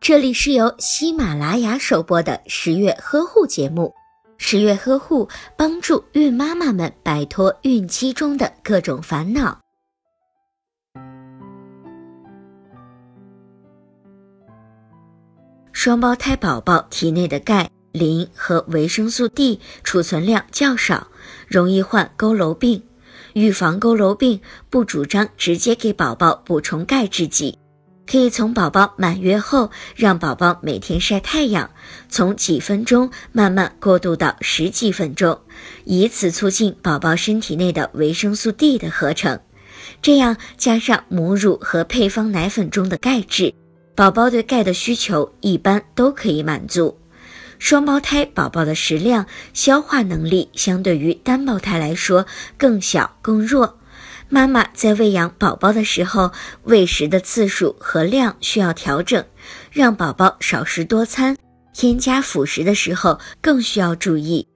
这里是由喜马拉雅首播的十月呵护节目。十月呵护帮助孕妈妈们摆脱孕期中的各种烦恼。双胞胎宝宝体内的钙、磷和维生素 D 储存量较少，容易患佝偻病。预防佝偻病，不主张直接给宝宝补充钙制剂。可以从宝宝满月后，让宝宝每天晒太阳，从几分钟慢慢过渡到十几分钟，以此促进宝宝身体内的维生素 D 的合成。这样加上母乳和配方奶粉中的钙质，宝宝对钙的需求一般都可以满足。双胞胎宝宝的食量、消化能力相对于单胞胎来说更小更弱。妈妈在喂养宝宝的时候，喂食的次数和量需要调整，让宝宝少食多餐。添加辅食的时候更需要注意。